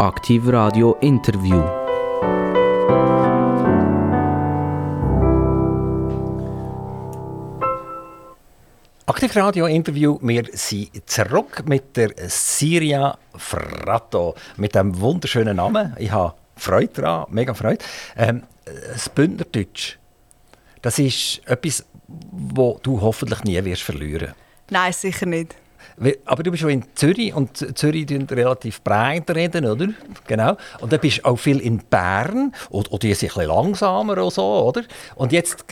Aktiv Radio Interview. Aktiv Radio Interview. Wir sind zurück mit der Siria Fratto. Mit dem wunderschönen Namen. Ich habe Freude daran, mega Freude. Ähm, das Bündnerdeutsch, das ist etwas, wo du hoffentlich nie wirst verlieren. Nein, sicher nicht. Aber du bist schon in Zürich und Zürich reden relativ breit reden, oder? Genau. Und dann bist du auch viel in Bern und, und die sind ein bisschen langsamer oder so, oder? Und jetzt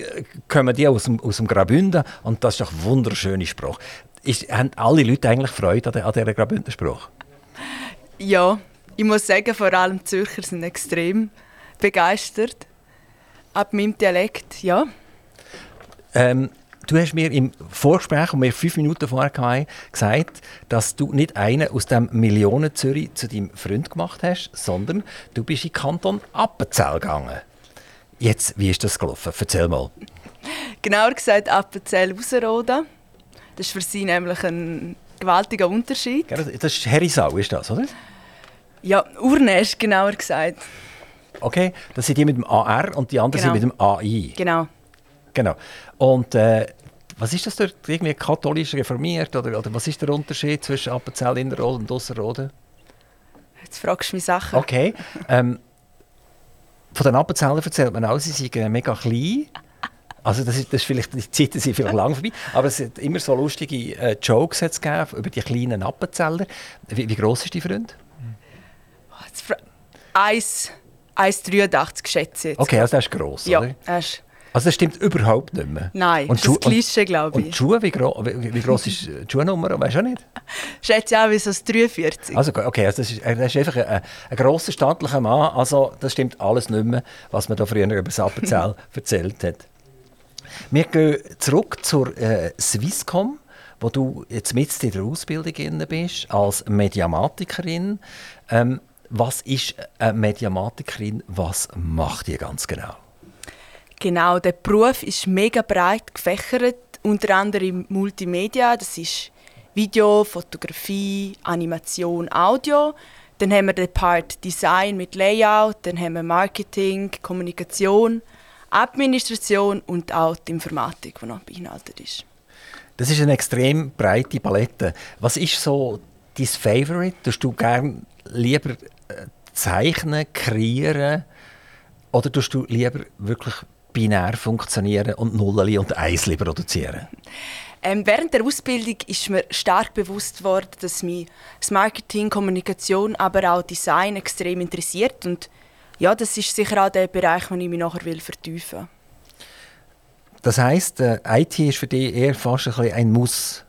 kommen die aus dem, aus dem Graubünden und das ist doch ein wunderschöner Spruch. Ist, haben alle Leute eigentlich Freude an, an dieser Graubünden Spruch? Ja, ich muss sagen, vor allem die Zürcher sind extrem begeistert ab meinem Dialekt, ja. Ähm, Du hast mir im Vorgespräch, und wir fünf Minuten vorher hatten, gesagt, dass du nicht einen aus dem Millionen Zürich zu deinem Freund gemacht hast, sondern du bist in Kanton Appenzell gegangen. Jetzt, wie ist das gelaufen? Erzähl mal. Genauer gesagt Appenzell-Ausserrhoden. Das ist für sie nämlich ein gewaltiger Unterschied. Das ist Herisau, ist das, oder? Ja, Urnest, genauer gesagt. Okay, das sind die mit dem AR und die anderen genau. sind mit dem AI. Genau. Genau. Und äh, was ist das dort? Irgendwie katholisch reformiert? Oder, oder was ist der Unterschied zwischen Appenzell Innerrhoden und Ausserrhoden? Jetzt fragst du mich Sachen. Okay. Ähm, von den Appenzellern erzählt man auch, sie sind äh, mega klein. Also das ist, das ist vielleicht, die Zeiten sind vielleicht lang vorbei, aber es hat immer so lustige äh, Jokes gegeben über die kleinen Appenzeller. Wie, wie groß ist die Freund? 1,83 geschätzt. Okay, also der ist gross, ja, oder? Ja, ist also das stimmt überhaupt nicht mehr? Nein, und das ist ein Klischee, glaube ich. Und die Schuhe, wie, gro wie, wie gross ist die Schuhnummer? Weißt du auch nicht? Schätze auch wie so 43. Also, okay, also das, ist, das ist einfach ein, ein grosser, stattlicher Mann. Also das stimmt alles nicht mehr, was man da früher über das Appenzell erzählt hat. Wir gehen zurück zur äh, Swisscom, wo du jetzt mit in der Ausbildung bist, als Mediamatikerin. Ähm, was ist eine Mediamatikerin? Was macht die ganz genau? Genau, der Beruf ist mega breit gefächert, unter anderem Multimedia, das ist Video, Fotografie, Animation, Audio. Dann haben wir den Part Design mit Layout, dann haben wir Marketing, Kommunikation, Administration und auch die Informatik, die noch beinhaltet ist. Das ist eine extrem breite Palette. Was ist so dein Favorite? Tust du gerne lieber äh, zeichnen, kreieren oder tust du lieber wirklich binär funktionieren und Nullen und Eisli produzieren? Ähm, während der Ausbildung ist mir stark bewusst worden, dass mich das Marketing, Kommunikation, aber auch Design extrem interessiert und ja, das ist sicher auch der Bereich, den ich mich nachher will vertiefen will. Das heisst, äh, IT ist für dich eher fast ein, ein Muss?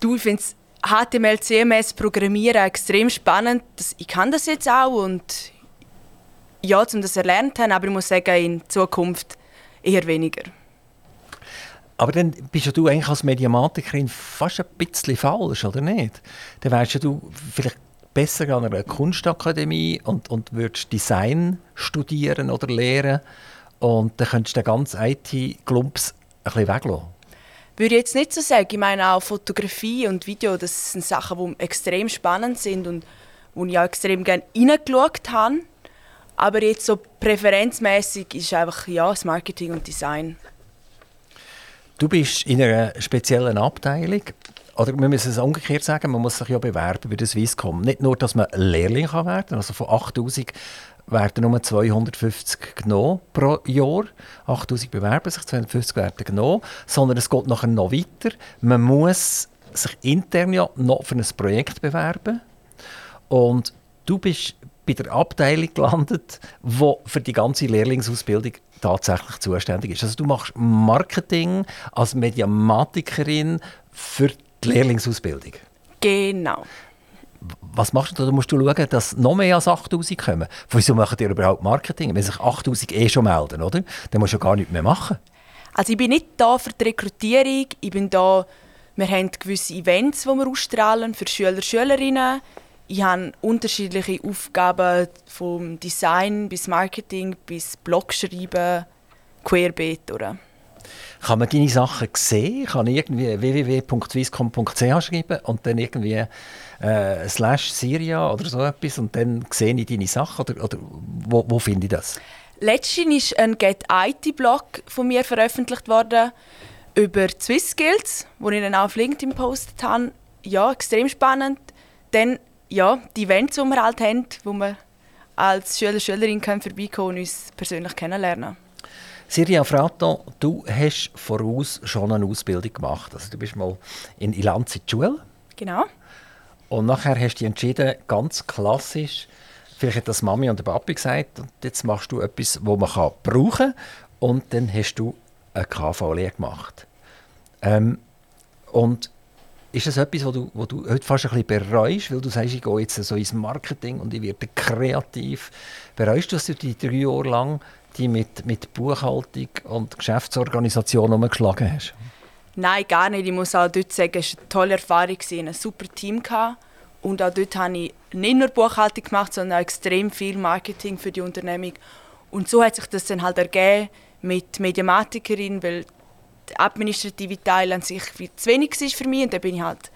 Du, ich finde HTML, CMS, Programmieren extrem spannend. Ich kann das jetzt auch und ja, um das erlernt haben, aber ich muss sagen, in Zukunft eher weniger. Aber dann bist du eigentlich als Mediamatikerin fast ein bisschen falsch, oder nicht? Dann wärst du vielleicht besser an einer Kunstakademie und, und würdest Design studieren oder lehren und dann könntest du den ganzen IT-Glumps ein bisschen weglassen. Würde ich jetzt nicht so sagen. Ich meine auch Fotografie und Video, das sind Sachen, die extrem spannend sind und wo ich auch extrem gerne reingeschaut habe. Aber jetzt so präferenzmäßig ist einfach ja, das Marketing und Design. Du bist in einer speziellen Abteilung. Oder wir müssen es umgekehrt sagen, man muss sich ja bewerben bei der Swisscom. Nicht nur, dass man Lehrling kann werden kann, also von 8000 werden nur 250 genommen pro Jahr. 8000 bewerben sich, 250 werden genommen. Sondern es geht nachher noch weiter. Man muss sich intern ja noch für ein Projekt bewerben. Und du bist bei der Abteilung gelandet, die für die ganze Lehrlingsausbildung tatsächlich zuständig ist. Also du machst Marketing als Mediamatikerin für die Lehrlingsausbildung. Genau. Was machst du da? musst du schauen, dass noch mehr als 8000 kommen. Wieso machen die überhaupt Marketing? Wenn sich 8000 eh schon melden, oder? Dann musst du gar nichts mehr machen. Also ich bin nicht da für die Rekrutierung. Ich bin da, wir haben gewisse Events, die wir ausstrahlen für Schüler und Schülerinnen ich habe unterschiedliche Aufgaben vom Design bis Marketing bis Blogschreiben querbeet. Oder? Kann man deine Sachen sehen? Kann ich irgendwie www.swisscom.ch schreiben und dann irgendwie äh, slash Syria oder so etwas und dann sehe ich deine Sachen? Oder, oder wo, wo finde ich das? Letztens ist ein Get IT-Blog von mir veröffentlicht worden über Swiss Skills, wo ich dann auch auf LinkedIn gepostet habe. Ja, extrem spannend. Dann ja, die Events, die wir halt haben, wo wir als Schüler, Schülerin können vorbeikommen und uns persönlich kennenlernen. Siria Frato, du hast voraus schon eine Ausbildung gemacht. Also du bist mal in Ilanz in die Schule. Genau. Und nachher hast du dich entschieden, ganz klassisch, vielleicht hat das Mami und der Papi gesagt, und jetzt machst du etwas, wo man kann brauchen kann. Und dann hast du eine KV-Lehre gemacht. Ähm, und ist das etwas, was du, wo du heute fast ein bisschen bereust, weil du sagst, ich gehe jetzt so ins Marketing und ich werde kreativ. Bereust du, dass du die drei Jahre lang die mit, mit Buchhaltung und Geschäftsorganisation umgeschlagen hast? Nein, gar nicht. Ich muss auch dort sagen, es war eine tolle Erfahrung, ein super Team. Und auch dort habe ich nicht nur Buchhaltung gemacht, sondern auch extrem viel Marketing für die Unternehmung. Und so hat sich das dann halt ergeben mit Mediamatikerin, weil der administrative Teil an sich viel zu wenig war für mich. Und dann bin ich halt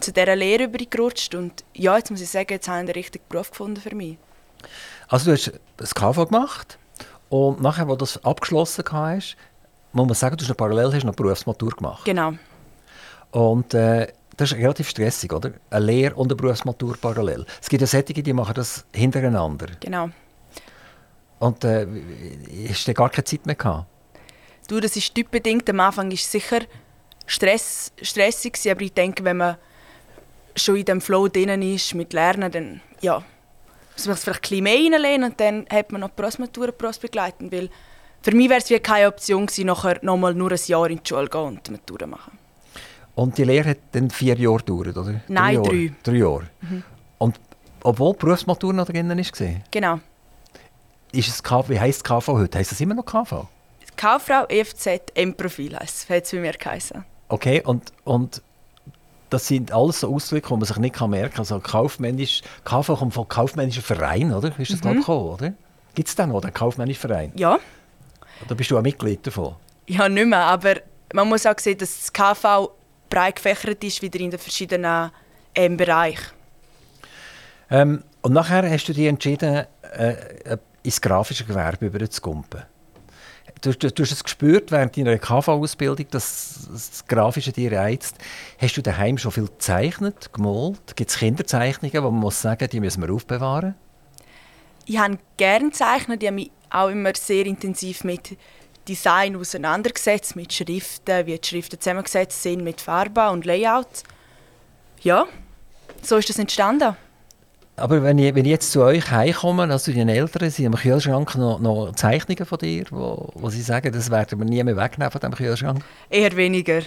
zu dieser Lehre übergerutscht. Und ja, jetzt muss ich sagen, jetzt habe ich den richtigen Beruf gefunden für mich. Also du hast das KV gemacht und nachher, als du das abgeschlossen hast, muss man sagen, du hast noch parallel hast noch Berufsmatur gemacht. Genau. Und äh, das ist relativ stressig, oder? Eine Lehre und eine Berufsmatur parallel. Es gibt ja solche, die machen das hintereinander. Genau. Und äh, hast du gar keine Zeit mehr gehabt? Du, das ist typbedingt. Am Anfang war es sicher Stress, stressig, aber ich denke, wenn man schon in dem Flow drin ist mit Lernen, dann ja, muss man es vielleicht ein bisschen mehr reinlehnen und dann hat man noch die Berufsmatur begleiten, weil für mich wäre es wie keine Option gewesen, nachher nochmal nur ein Jahr in die Schule gehen und die Matura machen. Und die Lehre hat dann vier Jahre gedauert, oder? Nein, drei. Jahre. Drei Jahre. Mhm. Und obwohl die Berufsmatur noch drin war? Genau. Ist es KV, wie heisst KV heute? Heißt es immer noch KV? Kauffrau EFZ M-Profil heisst es, hat es bei mir geheißen. Okay, und, und das sind alles so Ausdrücke, die man sich nicht merken kann. Also kaufmännisch, KV kommt vom kaufmännischen Verein, oder? Ist das mhm. gekommen, oder? Gibt es da noch den kaufmännischen Verein? Ja. Da bist du auch Mitglied davon? Ja, nicht mehr, aber man muss auch sehen, dass das KV breit gefächert ist, wieder in den verschiedenen ähm, Bereichen. Ähm, und nachher hast du dich entschieden, äh, ins grafische Gewerbe überzugumpen du, du, du hast es gespürt während deiner KV-Ausbildung, dass das Grafische dich reizt. Hast du daheim schon viel gezeichnet, gemalt? Gibt es Kinderzeichnungen, wo man muss sagen, die müssen wir aufbewahren? Ich habe gerne gezeichnet. Ich habe mich auch immer sehr intensiv mit Design auseinandergesetzt, mit Schriften, wie die Schriften zusammengesetzt sind, mit Farben und Layout. Ja, so ist das entstanden. Aber wenn ich, wenn ich jetzt zu euch heimkomme, also die Eltern, sind am Kühlschrank noch, noch Zeichnungen von dir, wo, wo sie sagen, das werden wir nie mehr wegnehmen von diesem Kühlschrank? Eher weniger.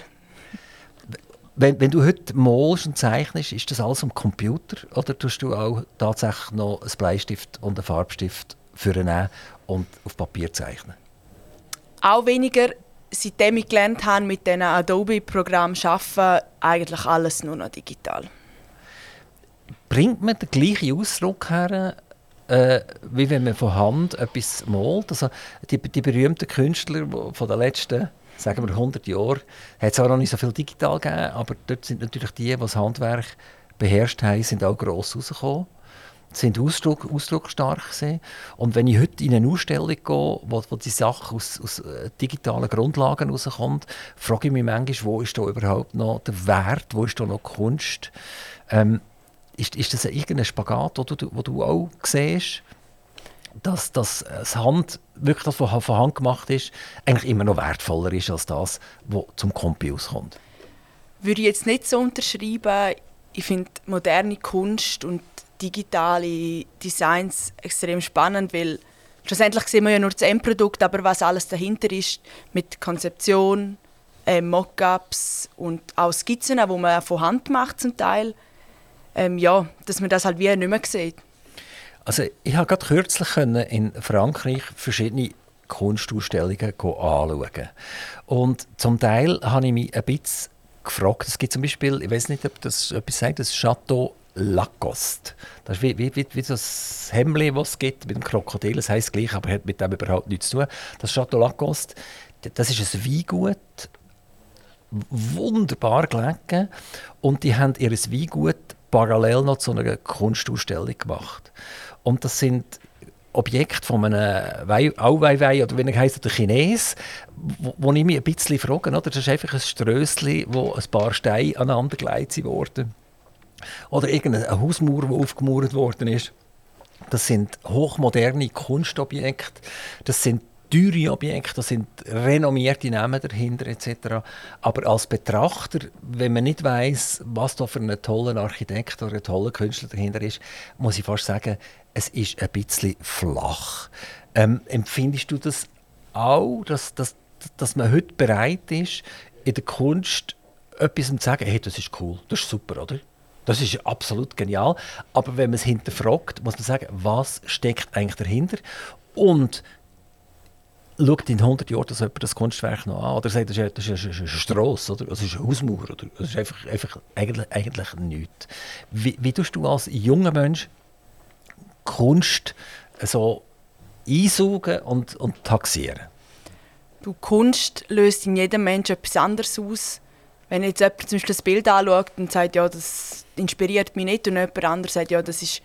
Wenn, wenn du heute malst und zeichnest, ist das alles am Computer oder tust du auch tatsächlich noch einen Bleistift und einen Farbstift für und auf Papier zeichnen? Auch weniger. Seitdem ich gelernt habe, mit diesen Adobe-Programmen arbeiten, eigentlich alles nur noch digital bringt man den gleichen Ausdruck her, äh, wie wenn man von Hand etwas malt? Also die, die berühmten Künstler von den letzten sagen wir 100 Jahren, hat es auch noch nicht so viel digital gegeben, aber dort sind natürlich die, die das Handwerk beherrscht haben, sind auch gross rausgekommen sind Ausdruck, ausdrucksstark gewesen. Und wenn ich heute in eine Ausstellung gehe, wo, wo die Sache aus, aus äh, digitalen Grundlagen rauskommt, frage ich mich manchmal, wo ist da überhaupt noch der Wert, wo ist da noch Kunst? Ähm, ist, ist das irgendein Spagat, wo du, wo du auch siehst, dass, dass das Hand, wirklich das, was von Hand gemacht ist, eigentlich immer noch wertvoller ist als das, was zum Kompi auskommt? Würde ich jetzt nicht so unterschreiben. Ich finde moderne Kunst und digitale Designs extrem spannend, weil schlussendlich sehen wir ja nur das Endprodukt, aber was alles dahinter ist, mit Konzeption, äh, Mockups und auch Skizzen, die man von Hand macht zum Teil, ähm, ja, dass man das halt wie nicht mehr sieht. Also ich habe gerade kürzlich in Frankreich verschiedene Kunstausstellungen anschauen. Und zum Teil habe ich mich ein bisschen gefragt, es gibt zum Beispiel, ich weiß nicht, ob das etwas sagt, das Chateau Lacoste. Das ist wie, wie, wie, wie das Hemd, das es gibt mit dem Krokodil. Das heisst gleich, aber hat mit dem überhaupt nichts zu tun. Das Chateau Lacoste, das ist ein Weingut, wunderbar gelegen. Und die haben ihr Weingut parallel noch zu einer Kunstausstellung gemacht. Und das sind Objekte von einem Auweiwei oder wie er heisst, der Chines, wo, wo ich mich ein bisschen frage. Oder? Das ist einfach ein Strössli, wo ein paar Steine aneinander gelegt wurden. Oder irgendeine Hausmauer, die aufgemauert worden ist. Das sind hochmoderne Kunstobjekte. Das sind teure Objekte, da sind renommierte Namen dahinter etc. Aber als Betrachter, wenn man nicht weiß, was da für ein toller Architekt oder ein toller Künstler dahinter ist, muss ich fast sagen, es ist ein bisschen flach. Ähm, empfindest du das auch, dass, dass, dass man heute bereit ist, in der Kunst etwas zu sagen, hey, das ist cool, das ist super, oder? Das ist absolut genial. Aber wenn man es hinterfragt, muss man sagen, was steckt eigentlich dahinter? Und schaut in 100 Jahren das jemand das Kunstwerk noch an oder sagt, das ist, das ist, das ist eine Strasse oder das ist eine Hausmauer oder das ist einfach, einfach eigentlich, eigentlich nichts. Wie, wie tust du als junger Mensch Kunst so einsaugen und, und taxieren? Du, Kunst löst in jedem Menschen etwas anderes aus. Wenn jetzt jemand zum Beispiel das Bild anschaut und sagt, ja, das inspiriert mich nicht und jemand anderes sagt, ja, das ist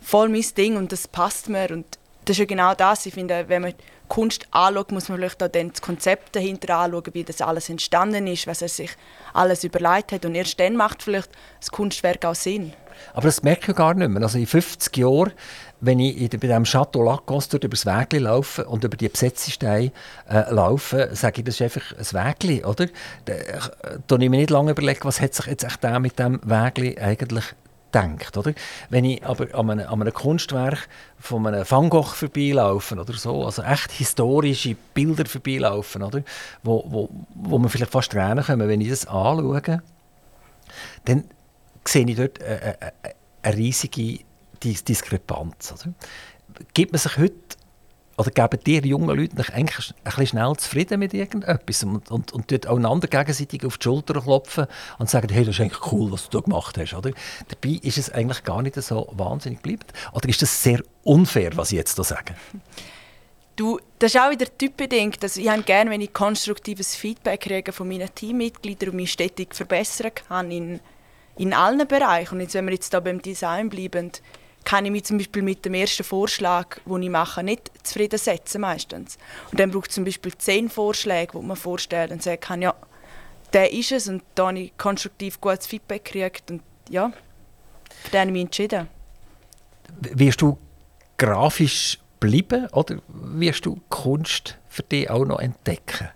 voll mein Ding und das passt mir und das ist ja genau das. Ich finde, wenn man Kunst anschaut, muss man vielleicht auch dann das Konzept dahinter anschauen, wie das alles entstanden ist, was er sich alles überlegt hat. Und erst dann macht vielleicht das Kunstwerk auch Sinn. Aber das merke ich gar nicht mehr. Also in 50 Jahren, wenn ich bei diesem Chateau Lacoste über das Wägli laufe und über die Besetzesteine äh, laufe, sage ich, das ist einfach ein Wägli, oder? Da, da ich mir nicht lange überlegen, was hat sich jetzt mit dem Wägli eigentlich denkt. Oder? Wenn ich aber an einem, an einem Kunstwerk von einem Van Gogh vorbeilaufe oder so, also echt historische Bilder vorbeilaufen, oder? Wo, wo, wo man vielleicht fast Tränen kommen, wenn ich das anschaue, dann sehe ich dort eine, eine, eine riesige Diskrepanz. Oder? Gibt man sich heute oder geben dir jungen Leute eigentlich ein bisschen schnell zufrieden mit irgendetwas und, und, und dort einander gegenseitig auf die Schulter klopfen und sagen, hey, das ist eigentlich cool, was du gemacht hast. Oder? Dabei ist es eigentlich gar nicht so wahnsinnig geblieben. Oder ist das sehr unfair, was ich jetzt da sage? Du, das ist auch wieder typbedingt. Also ich habe gerne, wenn ich konstruktives Feedback kriege von meinen Teammitgliedern und mich stetig verbessern kann in, in allen Bereichen. Und jetzt, wenn wir jetzt da beim Design bleiben, kann ich mich zum Beispiel mit dem ersten Vorschlag, den ich mache, nicht zufrieden setzen meistens. Und dann braucht es zum Beispiel zehn Vorschläge, die man vorstellt und sagen kann, ja, der ist es und da habe ich konstruktiv gutes Feedback gekriegt und ja, für den habe ich mich entschieden. Wirst du grafisch bleiben oder wirst du Kunst für dich auch noch entdecken?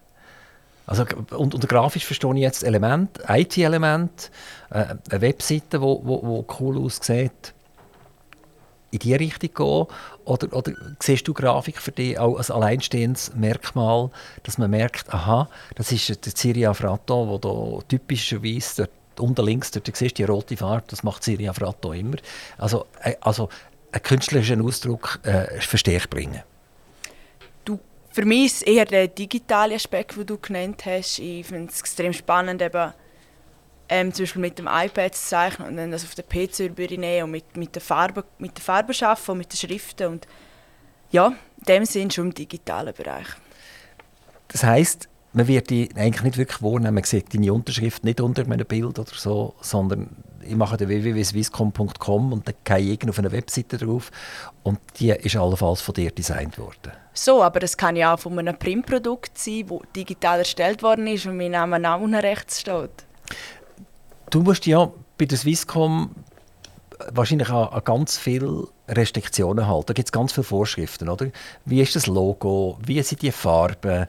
Also, und unter grafisch verstehe ich jetzt Element, IT-Element, äh, eine Webseite, die wo, wo, wo cool aussieht, in diese Richtung gehen? Oder, oder siehst du Grafik für dich auch als alleinstehendes Merkmal, dass man merkt, aha, das ist der Ciria Fratto, der da typischerweise unten links, dort siehst die rote Farbe, das macht Ciria Fratto immer. Also, äh, also einen künstlerischen Ausdruck äh, ich bringen. Für mich ist eher der digitale Aspekt, den du genannt hast. Ich finde es extrem spannend, eben ähm, zum Beispiel mit dem iPad zu zeichnen und dann das auf den PC übernehmen und mit, mit der Farbe, mit der Farbe arbeiten und mit den Schriften und ja, in dem Sinn schon im digitalen Bereich. Das heisst, man wird die eigentlich nicht wirklich wahrnehmen. Man sieht deine Unterschrift nicht unter einem Bild oder so, sondern ich mache den www.swisscom.com und dann gehe ich auf eine Webseite drauf und die ist allenfalls von dir designt worden. So, aber das kann ja auch von einem Printprodukt sein, das digital erstellt worden ist und mein Name auch unten rechts steht. Du musst ja bei der Swisscom wahrscheinlich an, an ganz viele Restriktionen halten. Da gibt es ganz viele Vorschriften, oder? Wie ist das Logo? Wie sind die Farben?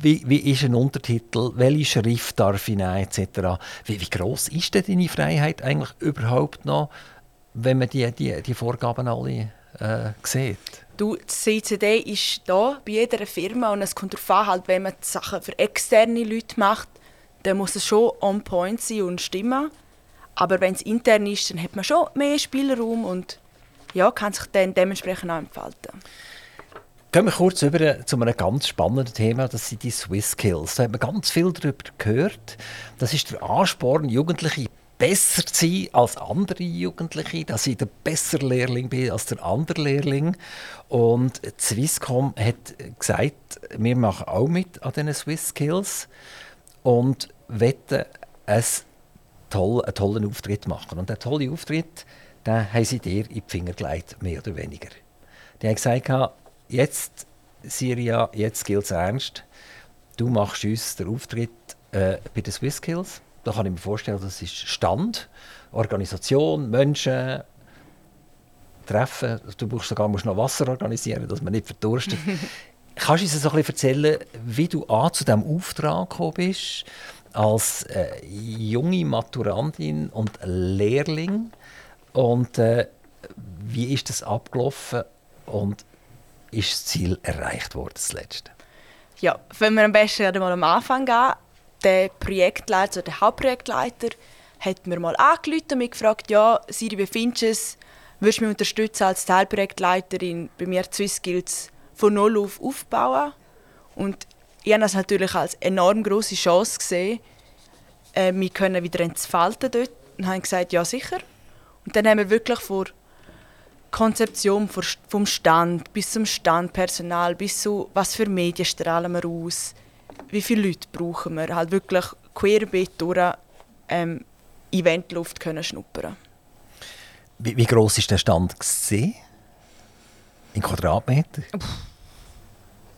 Wie, wie ist ein Untertitel? Welche Schrift darf ich nehmen? Etc. Wie, wie groß ist denn deine Freiheit eigentlich überhaupt noch, wenn man die, die, die Vorgaben alle äh, sieht? Du, das CCD ist da bei jeder Firma und es kommt darauf an, halt, wenn man die Sachen für externe Leute macht, dann muss es schon on point sein und stimmen. Aber wenn es intern ist, dann hat man schon mehr Spielraum und ja, kann sich dann dementsprechend auch entfalten. Gehen wir kurz über zu einem ganz spannenden Thema, das sind die Swiss Skills. Da hat man ganz viel darüber gehört. Das ist der Ansporn, Jugendliche besser zu sein als andere Jugendliche, dass ich der bessere Lehrling bin als der andere Lehrling. Und Swisscom hat gesagt, wir machen auch mit an diesen Swiss Skills und wetten einen tollen, einen tollen Auftritt machen. Und der tolle Auftritt, den haben sie dir in die Finger gelegt, mehr oder weniger. Die haben gesagt, jetzt, Siria, jetzt gilt es ernst. Du machst uns den Auftritt äh, bei den Swiss Skills. Da kann ich mir vorstellen, das ist Stand, Organisation, Menschen, Treffen. Du brauchst sogar musst noch Wasser organisieren, dass man nicht verdurstet. Kannst du uns ein bisschen erzählen, wie du an zu diesem Auftrag gekommen bist, als äh, junge Maturandin und Lehrling? Und äh, wie ist das abgelaufen und ist das Ziel erreicht worden, das? Ja, wenn wir am besten mal am Anfang gehen, der Projektleiter, der Hauptprojektleiter, hat mir mal angerufen und mich gefragt, ja, Siri, wie findest du es? Würdest du mich unterstützen als Teilprojektleiterin bei mir Swiss Skills von null auf aufbauen? Und ich habe das natürlich als enorm große Chance gesehen, äh, mich können wieder entfalten dort. Und habe gesagt, ja sicher. Und dann haben wir wirklich vor Konzeption vom Stand bis zum Standpersonal, bis zu was für Medien strahlen wir aus, wie viele Leute brauchen wir, halt wirklich querbeet durch ähm, Eventluft können schnuppern. Wie, wie groß ist der Stand gesehen? In Quadratmeter?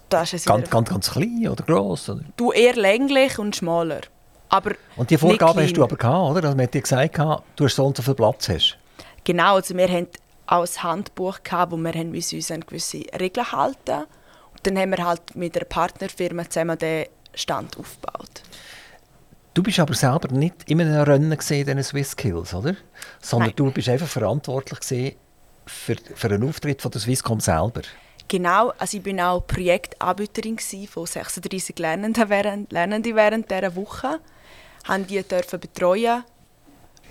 Das ist ganz, ganz, ganz klein oder groß? Oder? Du eher länglich und schmaler. Aber und die Vorgabe hast du aber gehabt, oder? Also man hat dir gesagt, du hast so und so viel Platz hast. Genau, also wir haben auch ein Handbuch gehabt, wo wir haben uns an gewisse Regeln halten und dann haben wir halt mit einer Partnerfirma zusammen den Stand aufgebaut. Du bist aber selber nicht in einem Rennen gesehen, den Swiss Skills, oder? Sondern Nein. du bist einfach verantwortlich für, für einen Auftritt von der Swisscom selber. Genau, also ich bin auch Projektanbieterin von 36 Lernenden während, Lernenden während dieser Woche. Haben die dürfen betreuen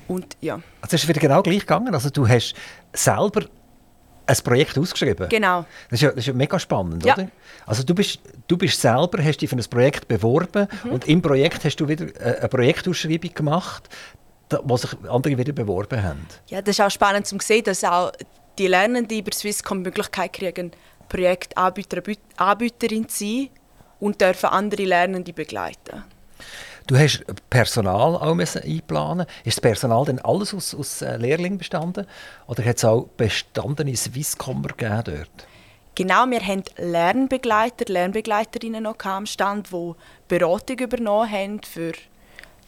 und ja. Also es ist wieder genau gleich gegangen. Also du hast selber ein Projekt ausgeschrieben. Genau. Das ist ja, das ist ja mega spannend, ja. oder? Also du bist, du bist selber, hast dich für ein Projekt beworben mhm. und im Projekt hast du wieder eine Projektausschreibung gemacht, wo sich andere wieder beworben haben. Ja, das ist auch spannend zu sehen, dass auch die Lernenden über Swisscom die Möglichkeit kriegen, Projektanbieter, Anbieterin zu sein und dürfen andere Lernende begleiten. Du hast Personal auch einplanen Ist das Personal denn alles aus, aus äh, Lehrlingen bestanden? Oder hat es auch bestandene Swisscommer gegeben dort? Genau, wir haben Lernbegleiter, Lernbegleiterinnen noch am Stand, die Beratung übernommen haben für,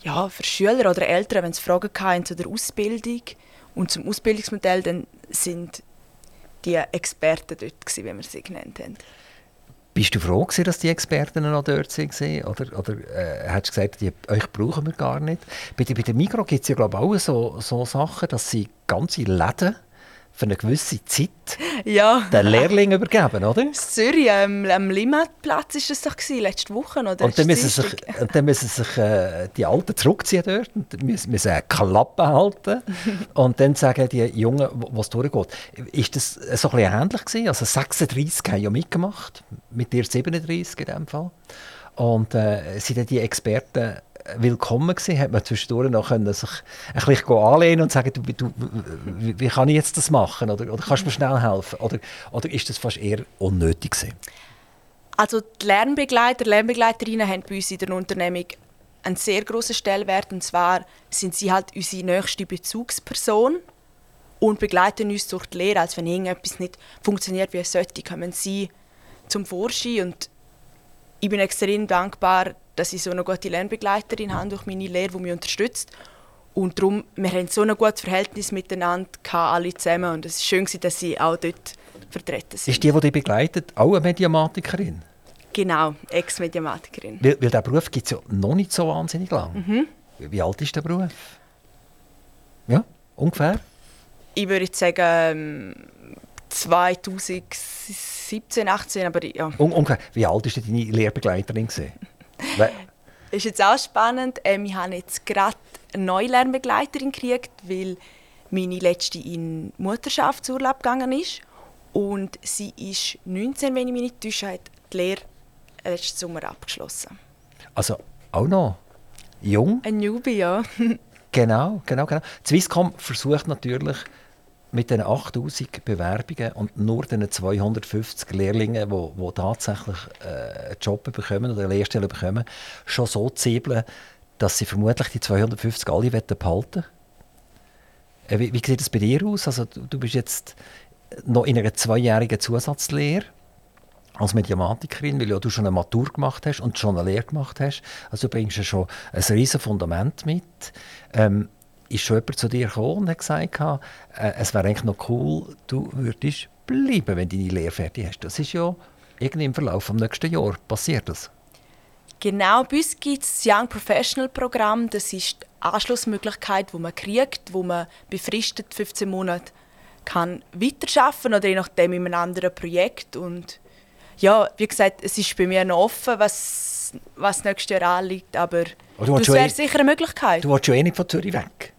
ja, für Schüler oder Eltern, wenn sie Fragen hatten zu der Ausbildung. Und zum Ausbildungsmodell dann sind die Experten dort, gewesen, wie wir sie genannt haben. Bist du froh, gewesen, dass die Experten noch dort waren? Oder, oder äh, hast du gesagt, die, euch brauchen wir gar nicht? Bei, bei der Mikro gibt es ja glaube auch so, so Sachen, dass sie ganze Läden für eine gewisse Zeit ja. den Lehrling übergeben, oder? In Zürich, ähm, am Limmatplatz war es doch gewesen, letzte Woche, oder? Und dann müssen sich, und dann müssen sich äh, die Alten zurückziehen dort und müssen, müssen eine Klappe halten und dann sagen die Jungen, was durchgeht. Ist das so ein bisschen ähnlich gewesen? Also 36 haben ja mitgemacht, mit dir 37 in dem Fall. Und äh, sind dann die Experten willkommen gewesen, hat man zwischendurch noch können sich ein bisschen anlehnen und sagen, du, du, wie, kann ich jetzt das machen? Oder, oder kannst du mir schnell helfen? Oder, oder ist das fast eher unnötig gewesen? Also die Lernbegleiter, Lernbegleiterinnen haben bei uns in der Unternehmung einen sehr großen Stellwert und zwar sind sie halt unsere nächste Bezugsperson und begleiten uns durch die Lehre. Also wenn irgendetwas nicht funktioniert, wie es sollte, kommen sie zum Vorschein. Und ich bin extrem dankbar, dass ich so eine gute Lernbegleiterin habe durch meine Lehre, die mich unterstützt. Und darum, wir haben so ein gutes Verhältnis miteinander, alle zusammen. Und es ist schön, dass sie auch dort vertreten sind. Ist die, die dich begleitet, auch eine Mediamatikerin? Genau, Ex-Mediamatikerin. Weil, weil der Beruf gibt es ja noch nicht so wahnsinnig lang. Mhm. Wie alt ist der Beruf? Ja, ungefähr? Ich würde sagen 2017, 18, aber ja. Un ungefähr. Wie alt ist deine Lehrbegleiterin? Das ist jetzt auch spannend. Ähm, ich habe jetzt gerade eine neue Lernbegleiterin gekriegt, weil meine letzte in Mutterschaftsurlaub gegangen ist. Und sie ist 19, wenn ich mich nicht täusche, hat die Lehre letzten Sommer abgeschlossen. Also auch noch jung? Ein Newbie, ja. Genau, genau, genau. Swisscom versucht natürlich mit den 8000 Bewerbungen und nur den 250 Lehrlingen, die, die tatsächlich äh, einen Job bekommen oder eine Lehrstelle bekommen, schon so zu ziebeln, dass sie vermutlich die 250 alle behalten äh, wie, wie sieht das bei dir aus? Also, du, du bist jetzt noch in einer zweijährigen Zusatzlehre als Mediamatikerin, weil du schon eine Matur gemacht hast und schon eine Lehre gemacht hast. Also du bringst ja schon ein riesiges Fundament mit. Ähm, ist schon jemand zu dir gekommen und hat gesagt, äh, es wäre eigentlich noch cool, du würdest bleiben, wenn du deine Lehre fertig hast. Das ist ja irgendwie im Verlauf des nächsten Jahr passiert das. Genau, bei uns gibt es das Young Professional Programm. Das ist die Anschlussmöglichkeit, die man kriegt, wo man befristet 15 Monate kann weiterarbeiten oder je nachdem in einem anderen Projekt. Und ja, wie gesagt, es ist bei mir noch offen, was, was nächstes Jahr anliegt, aber das wäre eh, sicher eine Möglichkeit. Du willst schon eh nicht von Zürich weg,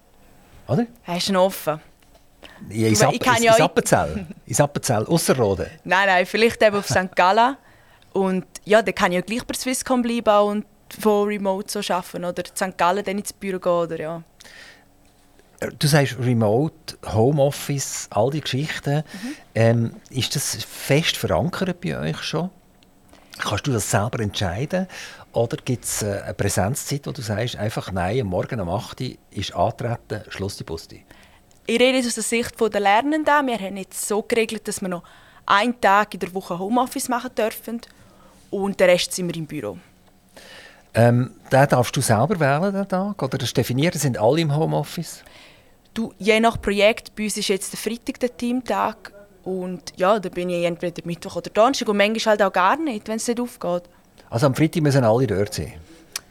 oder? Er ist noch offen. Ja, in, Appenzell? in Appenzell, Ausserrhoden? Nein, nein, vielleicht eben auf St. Gallen. Und ja, dann kann ich ja gleich bei Swisscom bleiben und von Remote so arbeiten oder St. Gallen dann ins Büro gehen oder ja. Du sagst Remote, Homeoffice, all die Geschichten. Mhm. Ähm, ist das fest verankert bei euch schon? Kannst du das selber entscheiden? Oder gibt es äh, eine Präsenzzeit, wo du sagst, einfach nein, am Morgen um 8 Uhr ist antreten, Schluss die Busti? Ich rede aus der Sicht der Lernenden. Wir haben jetzt so geregelt, dass wir noch einen Tag in der Woche Homeoffice machen dürfen und den Rest sind wir im Büro. Ähm, den darfst du selber wählen, den Tag? Oder das definieren, sind alle im Homeoffice? Du, je nach Projekt, bei uns ist jetzt der Freitag der Teamtag. Und ja, da bin ich entweder Mittwoch oder Donnerstag und manchmal halt auch gar nicht, wenn es nicht aufgeht. Also am Freitag müssen alle dort sein?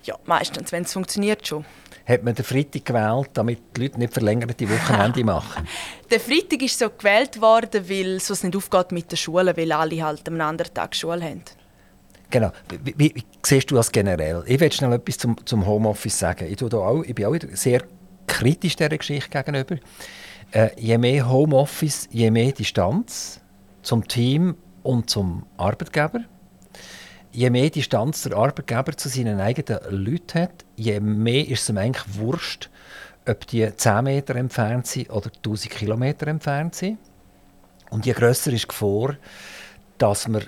Ja, meistens, wenn es funktioniert schon. Hat man den Freitag gewählt, damit die Leute nicht verlängerte Wochenende machen? der Freitag ist so gewählt worden, weil es nicht aufgeht mit der Schule, weil alle halt am anderen Tag Schule haben. Genau. Wie, wie, wie, siehst du das generell? Ich will schnell etwas zum, zum Homeoffice sagen. Ich, da auch, ich bin auch sehr kritisch dieser Geschichte gegenüber. Äh, je mehr Homeoffice, je mehr Distanz zum Team und zum Arbeitgeber. Je mehr Distanz der Arbeitgeber zu seinen eigenen Leuten hat, je mehr ist es ihm eigentlich wurscht, ob die 10 Meter entfernt sind oder 1000 Kilometer entfernt sind. Und je grösser ist die Gefahr, dass man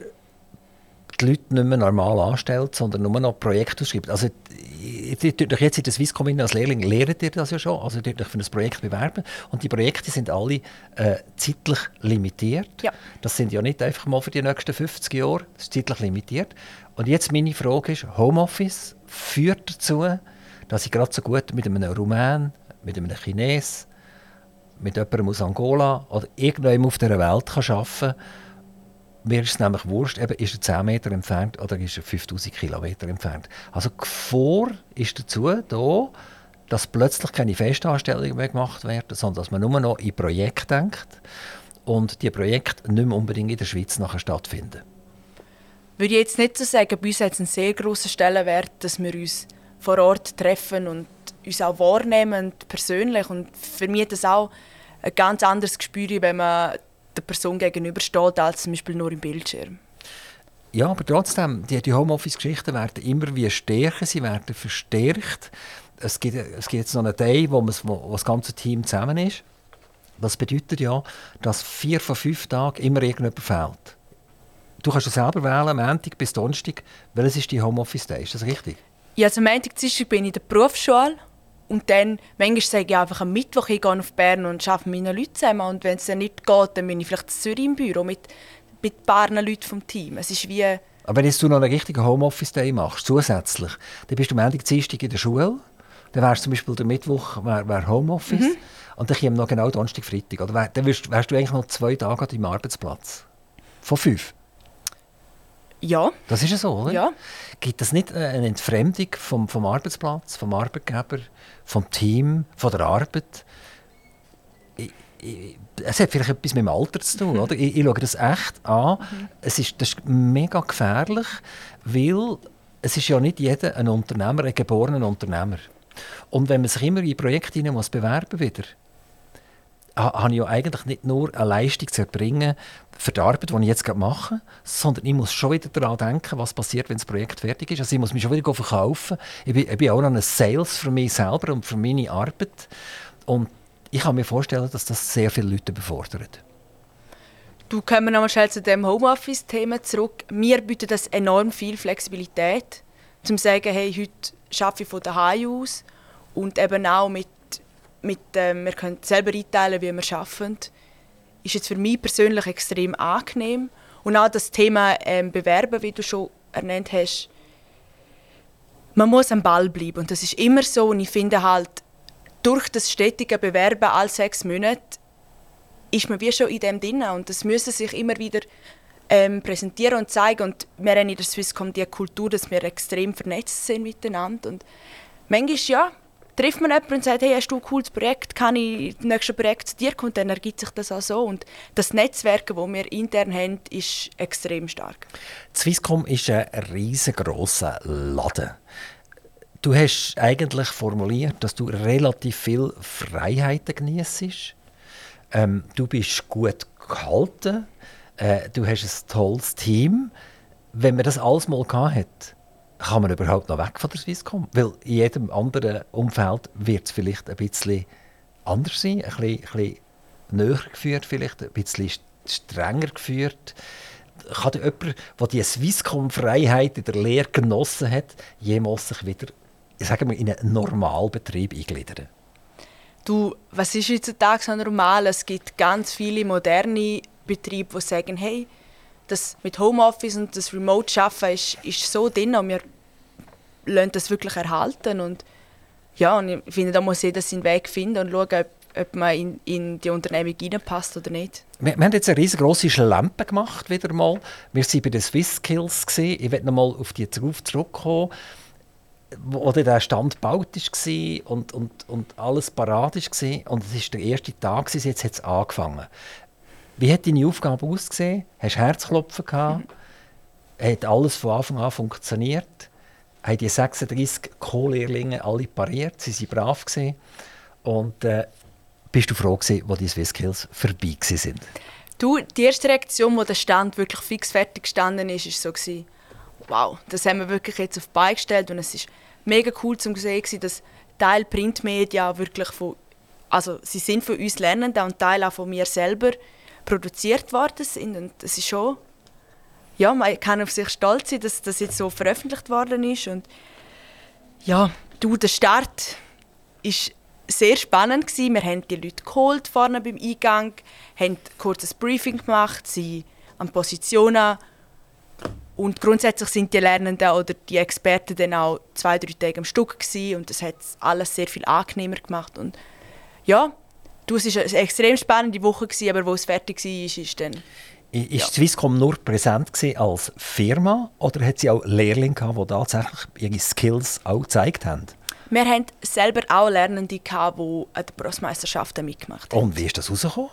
die Leute nicht mehr normal anstellt, sondern nur noch Projekte ausschreibt. Also, durch jetzt in der Swisscom als Lehrling lernt ihr das ja schon, also ihr euch für ein Projekt bewerben und die Projekte sind alle äh, zeitlich limitiert. Ja. Das sind ja nicht einfach mal für die nächsten 50 Jahre, das ist zeitlich limitiert. Und jetzt meine Frage ist, Homeoffice führt dazu, dass ich gerade so gut mit einem Rumän, mit einem Chines, mit jemandem aus Angola oder irgendjemandem auf dieser Welt kann arbeiten kann, mir ist es nämlich wurscht, eben, ist er 10 Meter entfernt oder ist er 5000 Kilometer entfernt. Also die Gefahr ist dazu da, dass plötzlich keine Festanstellungen mehr gemacht werden, sondern dass man nur noch in Projekte denkt und die Projekte nicht mehr unbedingt in der Schweiz nachher stattfinden. Würde ich jetzt nicht so sagen, bei uns hat es einen sehr grossen Stellenwert, dass wir uns vor Ort treffen und uns auch wahrnehmen, persönlich. Und für mich ist das auch ein ganz anderes Gespür, wenn man der Person gegenübersteht, als zum Beispiel nur im Bildschirm. Ja, aber trotzdem, die, die Homeoffice-Geschichten werden immer wie stärker, sie werden verstärkt. Es gibt, es gibt jetzt noch einen Day, wo, wo das ganze Team zusammen ist. Das bedeutet ja, dass vier von fünf Tagen immer irgendjemand fehlt. Du kannst es selber wählen, Montag bis Donnerstag. Welches ist die Homeoffice-Day? Ist das richtig? Ja, also Montag, Dienstag bin ich in der Berufsschule und dann, manchmal sage ich einfach am Mittwoch, ich gehe auf Bern und arbeite mit meinen Leuten zusammen. Und wenn es dann nicht geht, dann bin ich vielleicht in Zürich im Büro mit, mit ein paar Leuten vom Team. Es ist wie... Aber wenn jetzt du noch einen richtigen Homeoffice-Day machst, zusätzlich, dann bist du am Ende Dienstag in der Schule, dann wärst zum Beispiel der Mittwoch wär, wär Homeoffice mhm. und dann käme noch genau Donnerstag, Freitag. Oder wär, dann wärst, wärst du eigentlich noch zwei Tage an deinem Arbeitsplatz. Von fünf. Ja. Das ist ja so, oder? Ja. Gibt es nicht äh, eine Entfremdung vom, vom Arbeitsplatz, vom Arbeitgeber, vom Team, von der Arbeit? Ich, ich, es hat vielleicht etwas mit dem Alter zu tun. Oder? Ich, ich schaue das echt an. Mhm. Es ist, das ist mega gefährlich, weil es ist ja nicht jeder ein Unternehmer, ein geborener Unternehmer. Und wenn man sich immer in Projekte muss bewerben wieder, habe ich ja eigentlich nicht nur eine Leistung zu erbringen für die Arbeit, die ich jetzt gerade mache, sondern ich muss schon wieder daran denken, was passiert, wenn das Projekt fertig ist. Also ich muss mich schon wieder verkaufen. Ich bin, ich bin auch noch ein Sales für mich selber und für meine Arbeit. Und ich kann mir vorstellen, dass das sehr viele Leute befordert. Du kommen nochmal schnell zu dem Homeoffice-Thema zurück. Mir bietet das enorm viel Flexibilität, zum zu sagen, hey, heute arbeite ich von daheim aus und eben auch mit, mit ähm, wir können selber einteilen, wie wir arbeiten. Ist jetzt für mich persönlich extrem angenehm. Und auch das Thema ähm, Bewerben, wie du schon ernannt hast, man muss am Ball bleiben. Und das ist immer so. Und ich finde halt, durch das stetige Bewerben alle sechs Monate ist man wie schon in dem drin. Und das müssen sich immer wieder ähm, präsentieren und zeigen. Und wir haben in der Swisscom die Kultur, dass wir extrem vernetzt sind miteinander. Und manchmal ja, trifft man jemanden und sagt, hey, hast du ein cooles Projekt, kann ich das nächste Projekt zu dir kommen, dann ergibt sich das auch so und das Netzwerk, das wir intern haben, ist extrem stark. Swisscom ist ein riesengroßer Laden. Du hast eigentlich formuliert, dass du relativ viel Freiheiten genießt. Ähm, du bist gut gehalten. Äh, du hast ein tolles Team. Wenn man das alles mal hat, kann man überhaupt noch weg von der Swisscom? Weil in jedem anderen Umfeld wird es vielleicht ein bisschen anders sein, ein bisschen, ein bisschen näher geführt, vielleicht ein bisschen strenger geführt. Kann jemand, der die Swisscom-Freiheit in der Lehre genossen hat, jemals sich wieder sagen wir, in einen Normalbetrieb eingliedern? Du, was ist heutzutage so normal? Es gibt ganz viele moderne Betriebe, die sagen, hey, das mit Homeoffice und das Remote-Arbeiten ist, ist so drin und wir lassen das wirklich erhalten. Und ja, und ich finde, da muss jeder seinen Weg finden und schauen, ob, ob man in, in die Unternehmung reinpasst oder nicht. Wir, wir haben jetzt eine riesengroße Schlampe gemacht, wieder mal. Wir waren bei den Swiss Skills. Ich werde noch mal auf die darauf zurückkommen wo der Stand gebaut war und, und, und alles parat war. Und es war der erste Tag, jetzt hat es angefangen. Wie hat deine Aufgabe ausgesehen? Hast du Herzklopfen gehabt? Hat alles von Anfang an funktioniert? Haben die 36 Co-Lehrlinge alle pariert? Sie waren brav. Gewesen. Und äh, bist du froh, gewesen, wo die Swiss Skills vorbei waren? Du, die erste Reaktion, wo der Stand wirklich fix fertig gestanden ist, war so, wow, das haben wir wirklich jetzt auf die Beine gestellt und es ist mega cool zu sehen, dass Teil Printmedia wirklich von, also sie sind von uns Lernenden und Teil auch von mir selber produziert worden sind und das ist schon, ja, man kann auf sich stolz sein, dass das jetzt so veröffentlicht worden ist und ja, du, der Start ist sehr spannend gewesen. Wir haben die Leute geholt vorne beim Eingang, haben kurz ein Briefing gemacht, sie an Positionen und grundsätzlich sind die Lernenden oder die Experten dann auch zwei, drei Tage am Stück gewesen und das hat alles sehr viel angenehmer gemacht. Und ja, du, es war eine extrem spannende Woche, gewesen, aber wo es fertig war, ist, ist dann... Ist ja. Swisscom nur präsent als Firma oder hat sie auch Lehrlinge gehabt, die tatsächlich ihre Skills auch gezeigt haben? Wir haben selber auch Lernende, gehabt, die an den Brustmeisterschaften mitgemacht haben. Und wie ist das rausgekommen?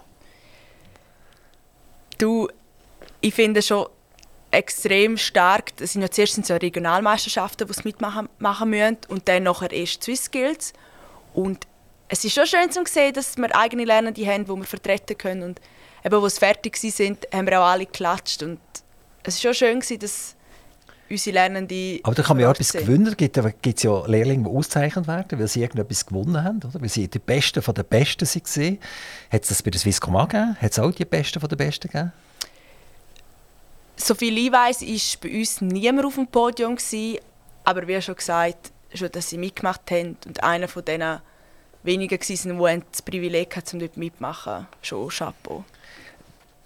Du, ich finde schon, extrem stark. Das sind ja zuerst so Regionalmeisterschaften, die sie mitmachen machen müssen und dann nachher erst Swiss Skills. Und es ist schon schön zu sehen, dass wir eigene Lernende haben, die wir vertreten können. Und eben, als sie fertig sind, haben wir auch alle geklatscht. Und es war schon schön, dass unsere Lernenden. Aber da kann man ja etwas gewinnen. Es gibt ja Lehrlinge, die ausgezeichnet werden, weil sie irgendetwas gewonnen haben, oder? weil sie die Besten von den Besten waren. Hat es das bei der Swisscom gegeben? Hat es auch die Besten von den Besten gegeben? Soviel ich weiß, war bei uns niemand auf dem Podium. Gewesen, aber wie schon gesagt, schon, dass sie mitgemacht haben und einer von diesen wenigen war, die das Privileg hatten, dort mitzumachen. Schon Chapeau.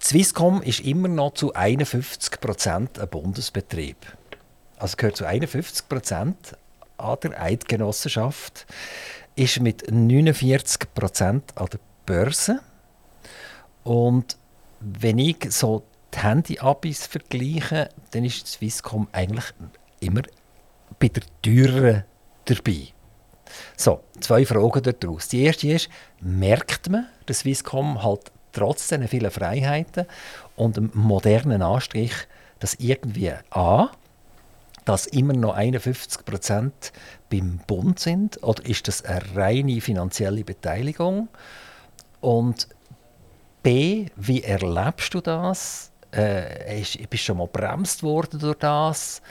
Swisscom ist immer noch zu 51 Prozent ein Bundesbetrieb. Also gehört zu 51 Prozent an der Eidgenossenschaft, ist mit 49 Prozent an der Börse. Und wenn ich so die Handy-Abis vergleichen, dann ist Swisscom eigentlich immer bei der Türen dabei. So, zwei Fragen daraus. Die erste ist, merkt man, dass Swisscom halt trotz dieser vielen Freiheiten und dem modernen Anstrich, dass irgendwie A, dass immer noch 51 Prozent beim Bund sind, oder ist das eine reine finanzielle Beteiligung? Und B, wie erlebst du das? Äh, bist du schon mal bremst worden durch das?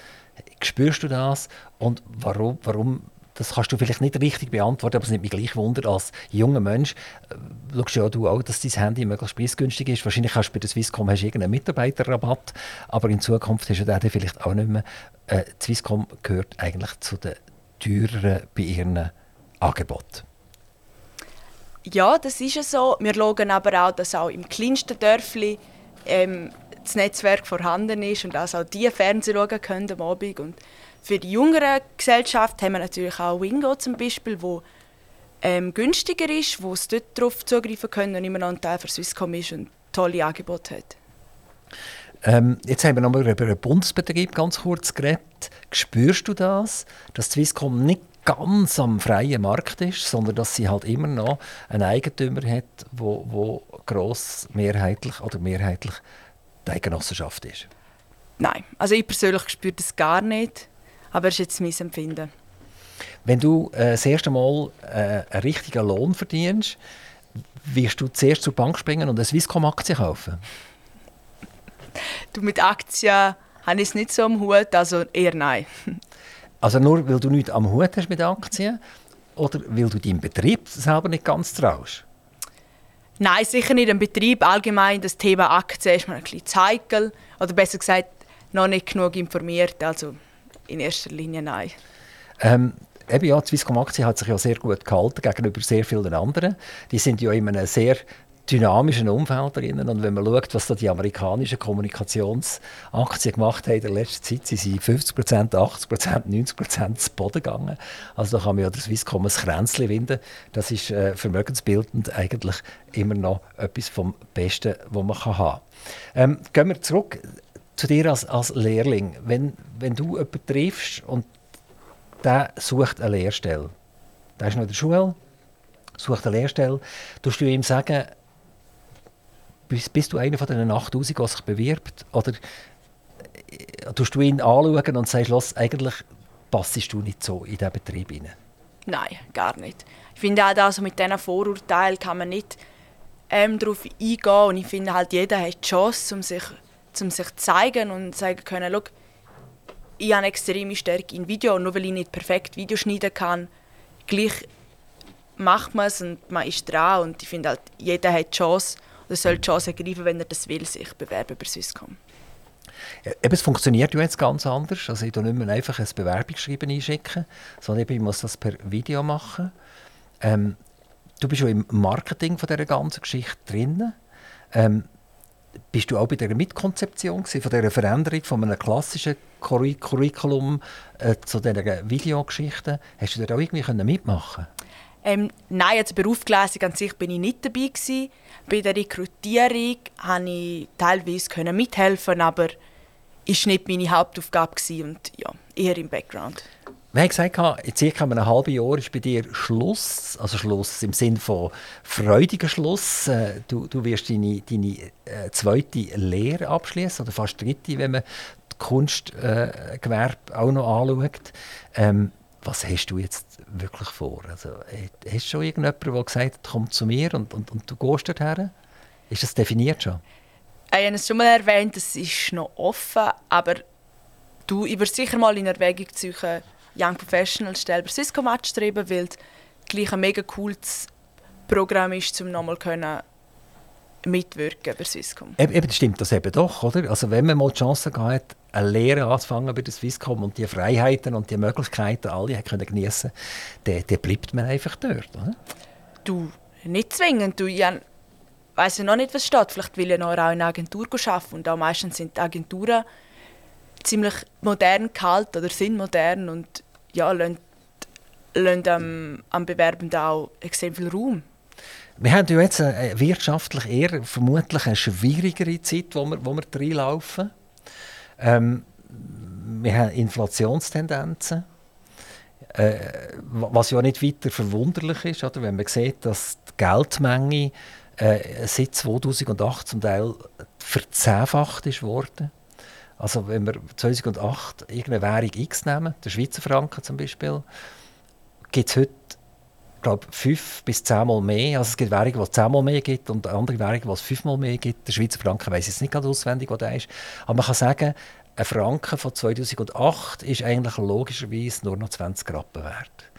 Spürst du das? Und warum, warum das kannst du vielleicht nicht richtig beantworten, aber es nimmt mich gleich Wunder, als junger Mensch äh, schaust ja du auch, dass dein Handy möglichst preisgünstig ist. Wahrscheinlich hast du bei der Swisscom hast irgendeinen Mitarbeiterrabatt, aber in Zukunft hast du den vielleicht auch nicht mehr. Äh, Swisscom gehört eigentlich zu den teureren bei ihren Angeboten. Ja, das ist ja so. Wir schauen aber auch, dass auch im kleinsten Dörfli ähm, das Netzwerk vorhanden ist und dass auch die Fernsehen schauen können am Abend. Und für die jüngere Gesellschaft haben wir natürlich auch Wingo zum Beispiel, wo ähm, günstiger ist, wo es dort darauf zugreifen können und immer noch ein Teil für Swisscom ist und tolle Angebote hat. Ähm, jetzt haben wir noch mal über einen Bundesbetrieb ganz kurz geredet. Spürst du das, dass Swisscom nicht ganz am freien Markt ist, sondern dass sie halt immer noch einen Eigentümer hat, wo, wo gross mehrheitlich oder mehrheitlich die Eigenossenschaft ist? Nein, also ich persönlich spüre das gar nicht, aber es ist jetzt mein Empfinden. Wenn du äh, das erste Mal äh, einen richtigen Lohn verdienst, wirst du zuerst zur Bank springen und eine Swisscom-Aktie kaufen? Du, mit Aktien habe ich es nicht so am Hut, also eher nein. Also nur, weil du nichts am Hut hast mit Aktien oder weil du deinem Betrieb selber nicht ganz traust? Nein, sicher nicht im Betrieb. Allgemein das Thema Aktien ist mir ein bisschen zu heikel. Oder besser gesagt, noch nicht genug informiert. Also in erster Linie nein. Ähm, eben ja, die Swisscom Aktie hat sich ja sehr gut gehalten gegenüber sehr vielen anderen. Die sind ja in einem sehr dynamischen Umfeld drinnen. Und wenn man schaut, was da die amerikanischen Kommunikationsaktien gemacht haben in der letzten Zeit, sind sie 50% 80% 90 zu Boden gegangen. Also da kann man ja der Swisscom ein Kränzchen winden. Das ist äh, vermögensbildend eigentlich immer noch etwas vom Besten, was man kann haben kann. Ähm, gehen wir zurück zu dir als, als Lehrling. Wenn, wenn du jemanden triffst und der sucht eine Lehrstelle, der ist noch in der Schule, sucht eine Lehrstelle, tust du ihm sagen, bist, bist du einer von den 8000, der sich bewirbt? Oder äh, tust du ihn anschauen und sagst, los, eigentlich passest du nicht so in diesen Betrieb hinein? Nein, gar nicht. Ich finde auch, also mit diesen Vorurteilen kann man nicht ähm, darauf eingehen. Und ich finde halt, jeder hat die Chance, um sich, um sich zu zeigen und sagen können, Schau, ich habe eine extreme Stärke in Video und nur weil ich nicht perfekt Video schneiden kann, gleich macht man es und man ist dran. Und ich finde halt, jeder hat die Chance oder soll die Chance ergreifen, wenn er das will, sich bewerben bei Swisscom. Ja, es funktioniert ja jetzt ganz anders. Also ich tue nicht mehr einfach ein Bewerbungsschreiben einschicken, sondern ich muss das per Video machen. Ähm, du bist ja im Marketing von dieser ganzen Geschichte drin. Ähm, bist du auch bei der Mitkonzeption von der Veränderung von einem klassischen Curriculum äh, zu dieser Videogeschichten? Hast du da auch irgendwie mitmachen ähm, nein, also Berufsgleisung an sich bin ich nicht dabei gewesen. Bei der Rekrutierung konnte ich teilweise mithelfen, aber ist nicht meine Hauptaufgabe gewesen und ja, eher im Background. Wir haben gesagt, in circa einem halben Jahr ist bei dir Schluss, also Schluss im Sinne von freudiger Schluss. Äh, du, du wirst deine, deine äh, zweite Lehre abschließen oder fast dritte, wenn man das Kunstgewerbe äh, auch noch anschaut. Ähm, was hast du jetzt wirklich vor? Also, hast du schon irgendjemanden, der gesagt hat, komm zu mir und, und, und du gehst dorthin? Ist das definiert schon? Ich habe es schon mal erwähnt, es ist noch offen, aber du, würde sicher mal in Erwägung ziehen, Young Professional Stelle bei Cisco anzustreben, weil es gleich ein mega cooles Programm ist, um nochmal können mitwirken bei Swisscom. Eben, stimmt das eben doch, oder? Also wenn man mal die Chance hat, eine Lehre anzufangen bei der Swisscom und die Freiheiten und die Möglichkeiten alle können geniessen, dann, dann bleibt man einfach dort, oder? Du, nicht zwingend. Du, ich weiss ja noch nicht, was steht. Vielleicht will ich noch in einer Agentur arbeiten und auch meistens sind die Agenturen ziemlich modern gehalten oder sind modern und ja, lassen, lassen am, am Bewerbenden auch extrem viel Raum. Wir haben ja jetzt eine, wirtschaftlich eher vermutlich eine schwierigere Zeit, wo wir, wo wir reinlaufen. Ähm, wir haben Inflationstendenzen, äh, was ja nicht weiter verwunderlich ist, oder? wenn man sieht, dass die Geldmenge äh, seit 2008 zum Teil verzehnfacht ist worden. Also wenn wir 2008 irgendeine Währung X nehmen, der Schweizer Franken zum Beispiel, gibt es heute glaube fünf bis zehnmal mehr. Also es gibt Währungen, die es zehnmal mehr gibt und andere Währungen, die es fünfmal mehr gibt. Der Schweizer Franken weiß jetzt nicht gerade auswendig, wo der ist. Aber man kann sagen, ein Franken von 2008 ist eigentlich logischerweise nur noch 20 Rappen wert.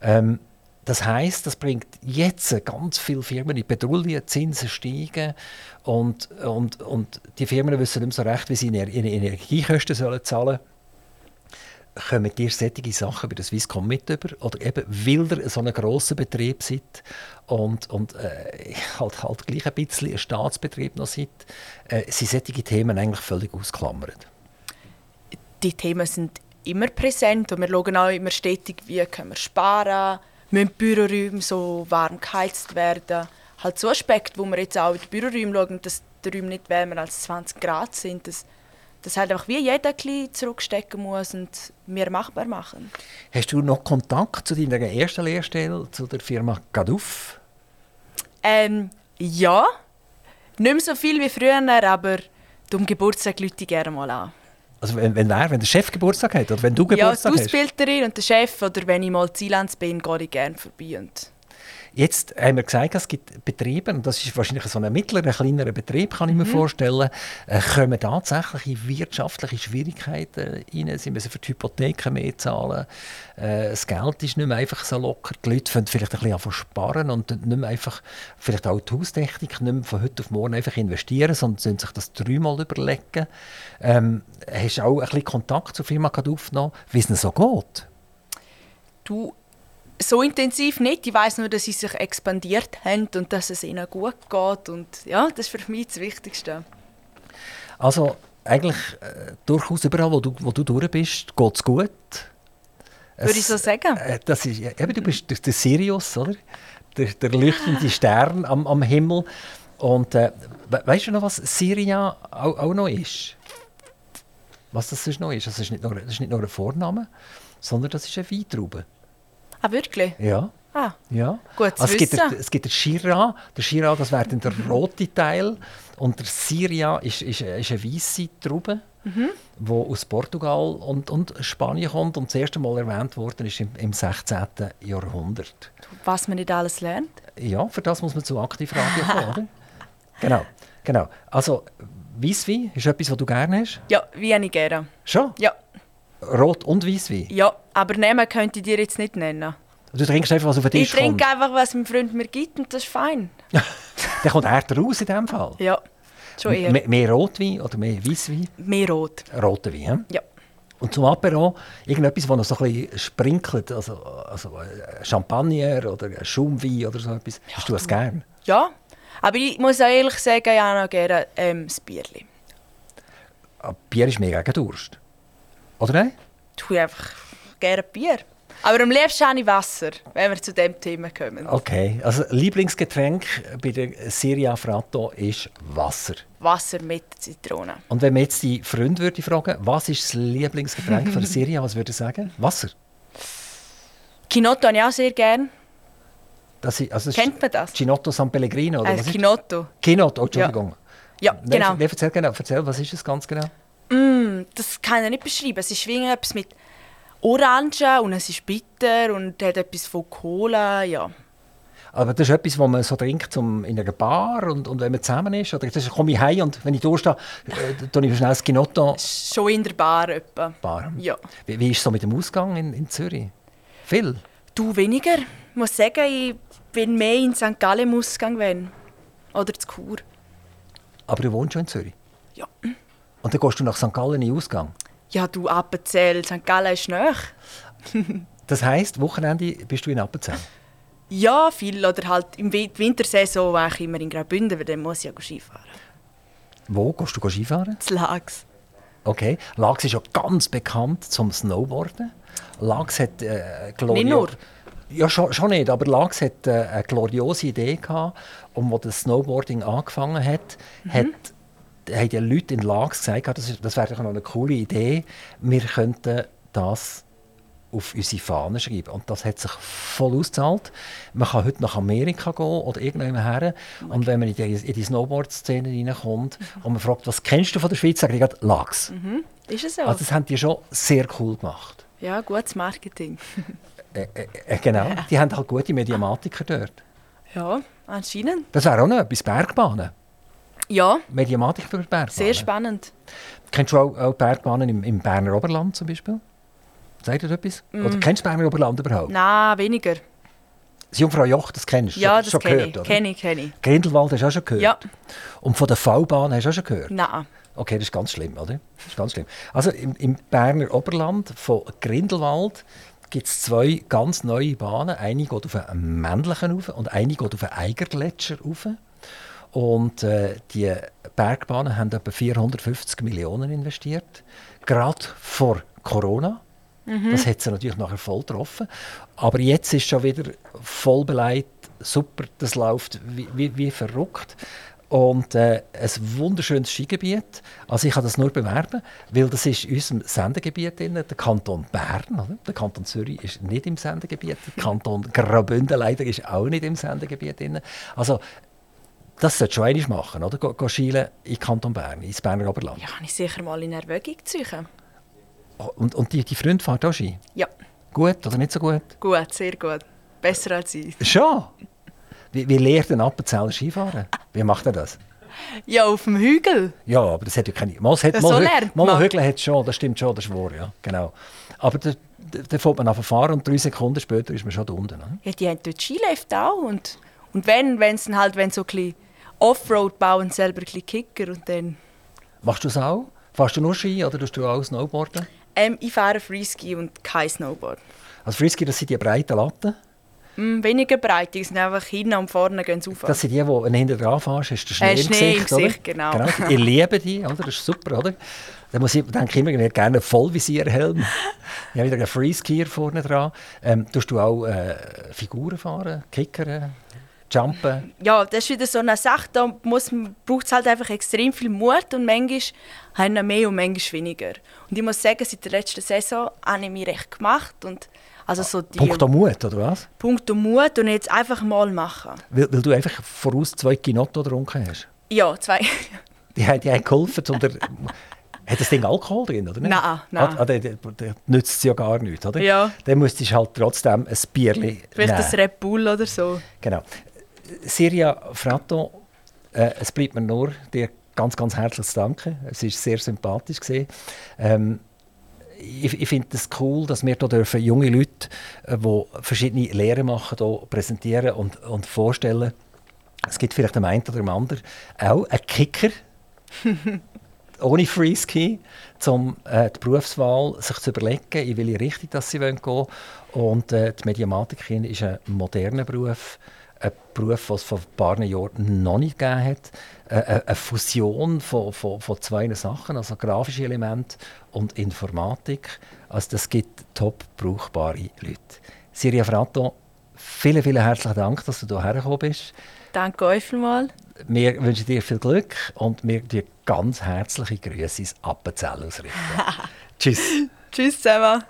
Ähm, das heißt, das bringt jetzt ganz viele Firmen in Petroleum, Zinsen steigen und, und, und die Firmen wissen nicht so recht, wie sie ihre Energiekosten zahlen sollen. Kommen dir solche Sachen bei der Swisscom mit über? Oder eben, weil ihr so einen grossen Betrieb seid und, und äh, halt, halt gleich ein bisschen ein Staatsbetrieb noch seid, äh, sind solche Themen eigentlich völlig ausklammert? Die Themen sind immer präsent und wir schauen auch immer stetig, wie können wir sparen können müssen Büroräume so warm geheizt werden. Halt so Aspekt, wo wir jetzt auch in die Büroräume schauen, dass die Räume nicht wärmer als 20 Grad sind. Das, das halt einfach wie jeder ein zurückstecken muss und mehr machbar machen. Hast du noch Kontakt zu deiner ersten Lehrstelle, zu der Firma Gaduff? Ähm, ja. Nicht mehr so viel wie früher, aber um Geburtstag Leute gerne mal an. Also wenn, wenn, wer, wenn der Chef Geburtstag hat oder wenn du Geburtstag hast? Ja, die Ausbilderin und der Chef oder wenn ich mal Ziellands bin, gehe ich gerne vorbei und Jetzt haben wir gesagt, es gibt Betriebe, und das ist wahrscheinlich so ein mittlerer, kleinerer Betrieb, kann ich mir mhm. vorstellen, äh, kommen tatsächlich in wirtschaftliche Schwierigkeiten rein. Sie müssen für die Hypotheken mehr zahlen. Äh, das Geld ist nicht mehr einfach so locker. Die Leute fangen vielleicht ein bisschen sparen und nicht mehr einfach, vielleicht auch die Haustechnik, nicht mehr von heute auf morgen einfach investieren, sondern sollen sich das dreimal überlegen. Ähm, hast du auch ein bisschen Kontakt zur Firma aufgenommen, wie es ihnen so geht? Du, so intensiv nicht. Ich weiß nur, dass sie sich expandiert haben und dass es ihnen gut geht. Und ja, das ist für mich das Wichtigste. Also eigentlich äh, durchaus überall, wo du, wo du durch bist, geht es gut. Würde ich so sagen. Äh, das ist, eben, du bist der, der Sirius, oder? Der, der leuchtende Stern am, am Himmel. Und äh, weißt du noch, was Syria auch, auch, noch ist? Was das noch ist? Das ist nicht nur, das ist nicht nur ein Vorname, sondern das ist eine Weintraube. Ah, wirklich? Ja. Ah, ja. gut also es, gibt der, es gibt den Shiraz. Der Shiraz, das wäre der rote Teil. Und der Syria ist, ist, ist eine weiße Traube, mhm. die aus Portugal und, und Spanien kommt und das erste Mal erwähnt worden ist im, im 16. Jahrhundert. Was man nicht alles lernt? Ja, für das muss man zu Aktivradio kommen, oder? Genau, genau. Also, Weisswein ist etwas, was du gerne hast? Ja, wie ich gerne. Schon? Ja. Rot- und Weisswein? Ja, aber Namen könnte ich dir jetzt nicht nennen. Du trinkst einfach, was auf den Tisch Ich trinke einfach, was mein Freund mir gibt und das ist fein. Der kommt härter raus in diesem Fall? Ja, schon eher. M mehr Rotwein oder mehr Weisswein? Mehr Rot. Roter Wein, ja. Und zum Apero irgendetwas, das noch so ein bisschen sprinkelt, also, also Champagner oder Schaumwein oder so etwas. Ja, Hast du das gern? Ja, aber ich muss auch ehrlich sagen, ich habe noch gerne ähm, das Bierli. Ah, Bier ist mega gegen Durst. Oder nein? Ich tue einfach gerne Bier. Aber am liebsten habe ich Wasser, wenn wir zu dem Thema kommen. Okay, also Lieblingsgetränk bei der Siria Fratto ist Wasser. Wasser mit Zitrone. Und wenn man jetzt die Freunde würde fragen, was ist das Lieblingsgetränk von der Siria, was würde er sagen? Wasser? Kinotto habe ich auch sehr gerne. Das ist, also Kennt man das? Ginotto San Pellegrino? Oder äh, was Kinotto. Kinotto, Entschuldigung. Ja, ja genau. Nee, erzähl, genau. Erzähl, was ist es ganz genau? Mm, das kann ich nicht beschreiben. Es ist wie etwas mit Orange und es ist bitter und hat etwas von Cola, ja. Aber das ist etwas, was man so trinkt zum, in einer Bar und, und wenn man zusammen ist? Oder das komme ich heim und wenn ich durchstehe, äh, tue ich schnell das Ginotto? Schon in der Bar etwa. Bar? Ja. Wie, wie ist es so mit dem Ausgang in, in Zürich? Viel? Du, weniger. Ich muss sagen, ich bin mehr in St. Gallen im Ausgang wenn. Oder zu Chur. Aber du wohnst schon in Zürich? Ja. Und dann gehst du nach St. Gallen in den Ausgang? Ja, du Appenzell, St. Gallen ist nah. das heisst, Wochenende bist du in Appenzell? Ja, viel. Oder halt im Wintersaison war ich immer in Graubünden, weil dann muss ich ja Skifahren. Wo gehst du Skifahren? In Lags. Okay. Lags ist ja ganz bekannt zum Snowboarden. Lags hat äh, Nicht nur. Ja, schon, schon nicht, aber Lags hat äh, eine gloriose Idee gehabt, und wo das Snowboarding angefangen hat, mhm. hat haben die Leute in Lags gesagt, das, das wäre noch eine coole Idee, wir könnten das auf unsere Fahnen schreiben. Und das hat sich voll ausgezahlt. Man kann heute nach Amerika gehen oder irgendwann her. Und wenn man in die, in die Snowboard-Szene reinkommt mhm. und man fragt, was kennst du von der Schweiz, sage ich Lags. Mhm. Ist es so? Also das haben die schon sehr cool gemacht. Ja, gutes Marketing. Äh, äh, äh, genau, die haben halt gute Mediamatiker dort. Ja, anscheinend. Das wäre auch noch etwas, Bergbahnen. Ja, Mediamatik für Bergbahnen. sehr spannend. Kennst du auch, auch Bergbahnen im, im Berner Oberland zum Beispiel? Sagt ihr etwas? Oder kennst du Berner Oberland überhaupt? Nein, weniger. Das Jungfrau Joch, das kennst du Ja, das schon kenne ich. Kenne ich, kenne ich. Grindelwald hast du auch schon gehört? Ja. Und von der V-Bahn hast du auch schon gehört? Nein. Okay, das ist ganz schlimm, oder? Das ist ganz schlimm. Also im, im Berner Oberland von Grindelwald gibt es zwei ganz neue Bahnen. Eine geht auf einen männlichen rauf und eine geht auf einen Eigergletscher rauf. Und äh, die Bergbahnen haben etwa 450 Millionen investiert. Gerade vor Corona. Das hat sie natürlich nachher voll getroffen. Aber jetzt ist schon wieder voll beleidigt. Super, das läuft wie, wie, wie verrückt. Und äh, ein wunderschönes Skigebiet. Also ich kann das nur bewerben, weil das ist in unserem Sendegebiet drin, der Kanton Bern. Oder? Der Kanton Zürich ist nicht im Sendegebiet. Der Kanton Graubünden leider ist auch nicht im Sendegebiet drin. Also das sollte schon einmal machen, oder? Go schielen in Kanton Bern, ins Berner Oberland. Ja, kann ich sicher mal in Erwägung ziehen. Und, und die, die Freund fährt auch Ski? Ja, Gut oder nicht so gut? gut, sehr gut. Besser als ich. Schon? Wie, wie lernt ein Appenzeller Skifahren? Wie macht er das? Ja, auf dem Hügel. Ja, aber das hat ja keine... Mal, es hat, mal, so lernt mal man. Hügel hat es schon, das stimmt schon, das ist wahr, ja, genau. Aber da, da, da fährt man auf fahren und drei Sekunden später ist man schon da unten. Oder? Ja, die haben dort Skilift auch. Und, und wenn, wenn dann halt, wenn so ein bisschen Offroad bauen, selber ein bisschen Kicker und dann... Machst du das auch? Fährst du nur Ski oder tust du auch Snowboarden? Ähm, ich fahre Freeski und kein Snowboard. Also Frisky, das sind die breiten Latten. Mm, weniger breit, die sind einfach hinten und vorne gehen sie rauf. Das sind die, die, wenn du hinten dran fährst, hast du Schnee, Äh, im Schnee im Gesicht. oder? Gesicht, genau. Ich liebe die, oder? das ist super. Oder? Da muss ich, denke ich immer, ich hätte gerne einen Vollvisierhelm. ich habe wieder einen Freeskier vorne dran. Ähm, tust du auch äh, Figuren fahren, Kickern, Jumpen? ja, das ist wieder so eine Sache, da braucht es halt einfach extrem viel Mut und manchmal haben wir mehr und manchmal weniger. Und ich muss sagen, seit der letzten Saison habe ich mich recht gemacht und also so die Punkt Mut, oder was? Punkt und Mut und jetzt einfach mal machen. Weil, weil du einfach voraus zwei Ginotto getrunken hast. Ja, zwei. Die, haben- die haben geholfen, um der, Hat das Ding Alkohol drin, oder nicht? Nein, nein. Ah, ah, der, der, der nützt es ja gar nicht, oder? Ja. Dann müsstest du halt trotzdem ein Bierli Vielleicht nehmen. ein Red Bull oder so. Genau. Siria Fratto, äh, es bleibt mir nur dir ganz, ganz herzlich zu danken. Es war sehr sympathisch. Gewesen. Ähm, ich ich finde es das cool, dass wir hier dürfen junge Leute, äh, die verschiedene Lehren machen, hier präsentieren und, und vorstellen. Es gibt vielleicht dem einen oder dem anderen auch einen Kicker, ohne Freeski, um äh, die Berufswahl sich zu überlegen, in welche Richtung dass sie gehen wollen. Und äh, die Mediamatikerin ist ein moderner Beruf, ein Beruf, den es vor ein paar Jahren noch nicht gegeben hat. Äh, eine- eine Fusion von, von, von zwei Sachen, also grafische Elemente und Informatik. Also das gibt top brauchbare Leute. Siria Fratto, vielen, vielen herzlichen Dank, dass du hierher gekommen bist. Danke euch vielmals. Wir wünschen dir viel Glück und wir dir ganz herzliche Grüße ins Appenzell ausrichten. Tschüss. Tschüss zusammen.